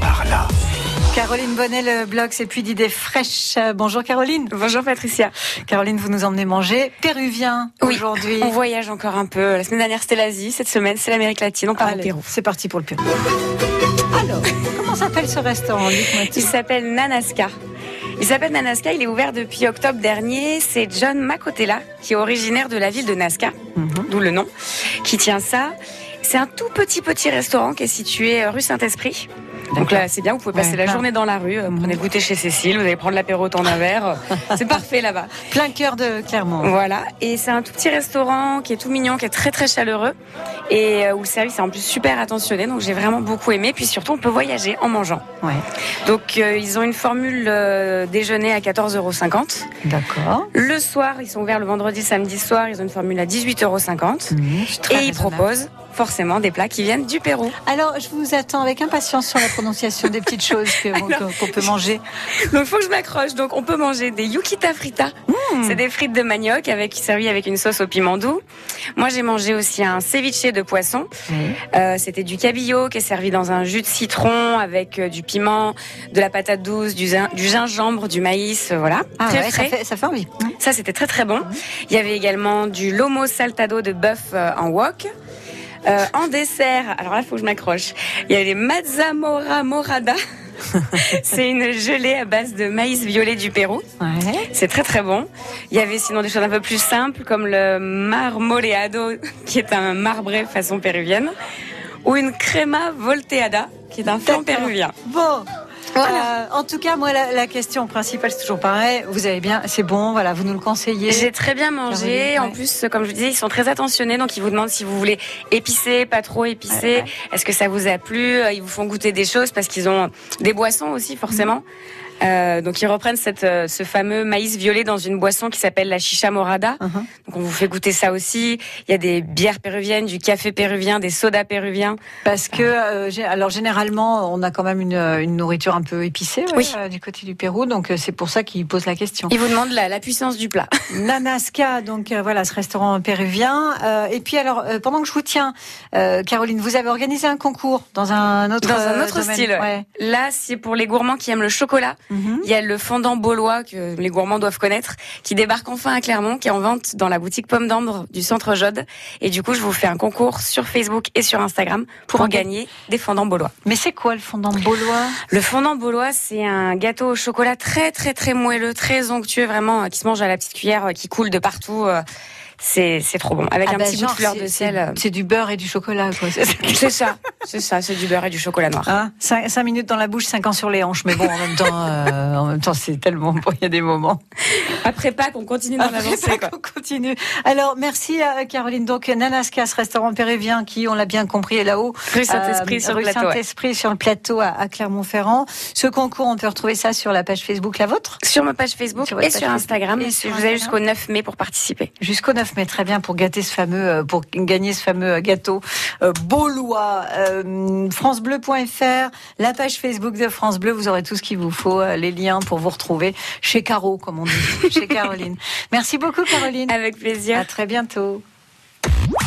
Par là. Caroline Bonnet, le blog C'est plus d'idées fraîches. Bonjour Caroline. Bonjour Patricia. Caroline, vous nous emmenez manger péruvien aujourd'hui. On voyage encore un peu. La semaine dernière c'était l'Asie, cette semaine c'est l'Amérique latine. On part au Pérou. C'est parti pour le Pérou. Alors, comment s'appelle ce restaurant Il s'appelle Nanaska. Il s'appelle Nanaska, il est ouvert depuis octobre dernier. C'est John Macotella, qui est originaire de la ville de Nazca, mhm. d'où le nom, qui tient ça. C'est un tout petit petit restaurant qui est situé rue Saint-Esprit. Donc là, c'est bien, vous pouvez passer la journée dans la rue, euh, prenez le goûter chez Cécile, vous allez prendre l'apéro temps d'un verre. c'est parfait là-bas. Plein cœur de Clermont. Voilà. Et c'est un tout petit restaurant qui est tout mignon, qui est très très chaleureux et euh, où le service est en plus super attentionné. Donc j'ai vraiment beaucoup aimé. Puis surtout, on peut voyager en mangeant. Ouais. Donc euh, ils ont une formule déjeuner à 14,50 euros. D'accord. Le soir, ils sont ouverts le vendredi, samedi soir. Ils ont une formule à 18,50 euros. Mmh, et ils proposent forcément des plats qui viennent du Pérou. Alors, je vous attends avec impatience sur la prononciation des petites choses qu'on peut manger. Donc, il faut que je m'accroche. Donc, on peut manger des yukita frita. Mmh. C'est des frites de manioc avec servi avec une sauce au piment doux. Moi, j'ai mangé aussi un ceviche de poisson. Euh, C'était du cabillaud qui est servi dans un jus de citron avec euh, du piment, de la patate douce, du, du gingembre, du maïs, euh, voilà. Ah très Ça, fait, ça fait envie. Ça, c'était très très bon. Il y avait également du lomo saltado de bœuf en wok. Euh, en dessert, alors là, il faut que je m'accroche. Il y a les mazzamora morada. c'est une gelée à base de maïs violet du Pérou. C'est très très bon. Il y avait sinon des choses un peu plus simples comme le marmoleado, qui est un marbré façon péruvienne, ou une crema volteada, qui est un flan péruvien. Bon, euh, en tout cas, moi, la, question principale, c'est toujours pareil. Vous avez bien, c'est bon, voilà, vous nous le conseillez. J'ai très bien mangé. En plus, comme je vous disais, ils sont très attentionnés, donc ils vous demandent si vous voulez épicé, pas trop épicé. Est-ce que ça vous a plu? Ils vous font goûter des choses parce qu'ils ont des boissons aussi, forcément. Euh, donc ils reprennent cette, euh, ce fameux maïs violet dans une boisson qui s'appelle la chicha morada. Uh-huh. Donc on vous fait goûter ça aussi. Il y a des bières péruviennes, du café péruvien, des sodas péruviens. Parce que euh, alors généralement on a quand même une, une nourriture un peu épicée oui. du côté du Pérou, donc c'est pour ça qu'ils posent la question. Ils vous demandent la, la puissance du plat. Nanasca, donc voilà ce restaurant péruvien. et puis alors pendant que je vous tiens, Caroline, vous avez organisé un concours dans un autre dans un autre style. Là c'est pour les gourmands qui aiment le chocolat. Mhm. Il y a le fondant baulois que les gourmands doivent connaître, qui débarque enfin à Clermont, qui est en vente dans la boutique Pomme d'Ambre du Centre Jode. Et du coup, je vous fais un concours sur Facebook et sur Instagram pour, gagner des fondants baulois. Mais c'est quoi le fondant baulois? Le fondant baulois, c'est un gâteau au chocolat très très très moelleux, très onctueux, vraiment, euh, qui se mange à la petite cuillère, euh, qui coule de partout. Euh, c'est trop bon. Avec ah un bah petit bout de fleur de sel. C'est du beurre et du chocolat, quoi. C'est ça. C'est ça, c'est du beurre et du chocolat noir. Hein 5, minutes dans la bouche, 5 ans sur les hanches. Mais bon, en même temps, euh, en même temps, c'est tellement bon. Il y a des moments. Après Pâques, on continue dans l'avancée. On continue. Alors, merci à Caroline. Donc, Nanascas, restaurant péruvien, qui, on l'a bien compris, est là-haut. Rue Saint-Esprit sur, le plateau. Saint-Esprit sur le plateau à, Clermont-Ferrand. Ce concours, on peut retrouver ça sur la page Facebook, la vôtre? Sur ma page Facebook et, sur Instagram. Et vous avez jusqu'au 9 mai pour participer. Jusqu'au 9 mai, très bien, pour gâter ce fameux, euh, pour gagner ce fameux gâteau euh, Beaulois. Euh, FranceBleu.fr, la page Facebook de France Bleu, vous aurez tout ce qu'il vous faut, les liens pour vous retrouver chez Caro, comme on dit, chez Caroline. Merci beaucoup, Caroline. Avec plaisir. À très bientôt.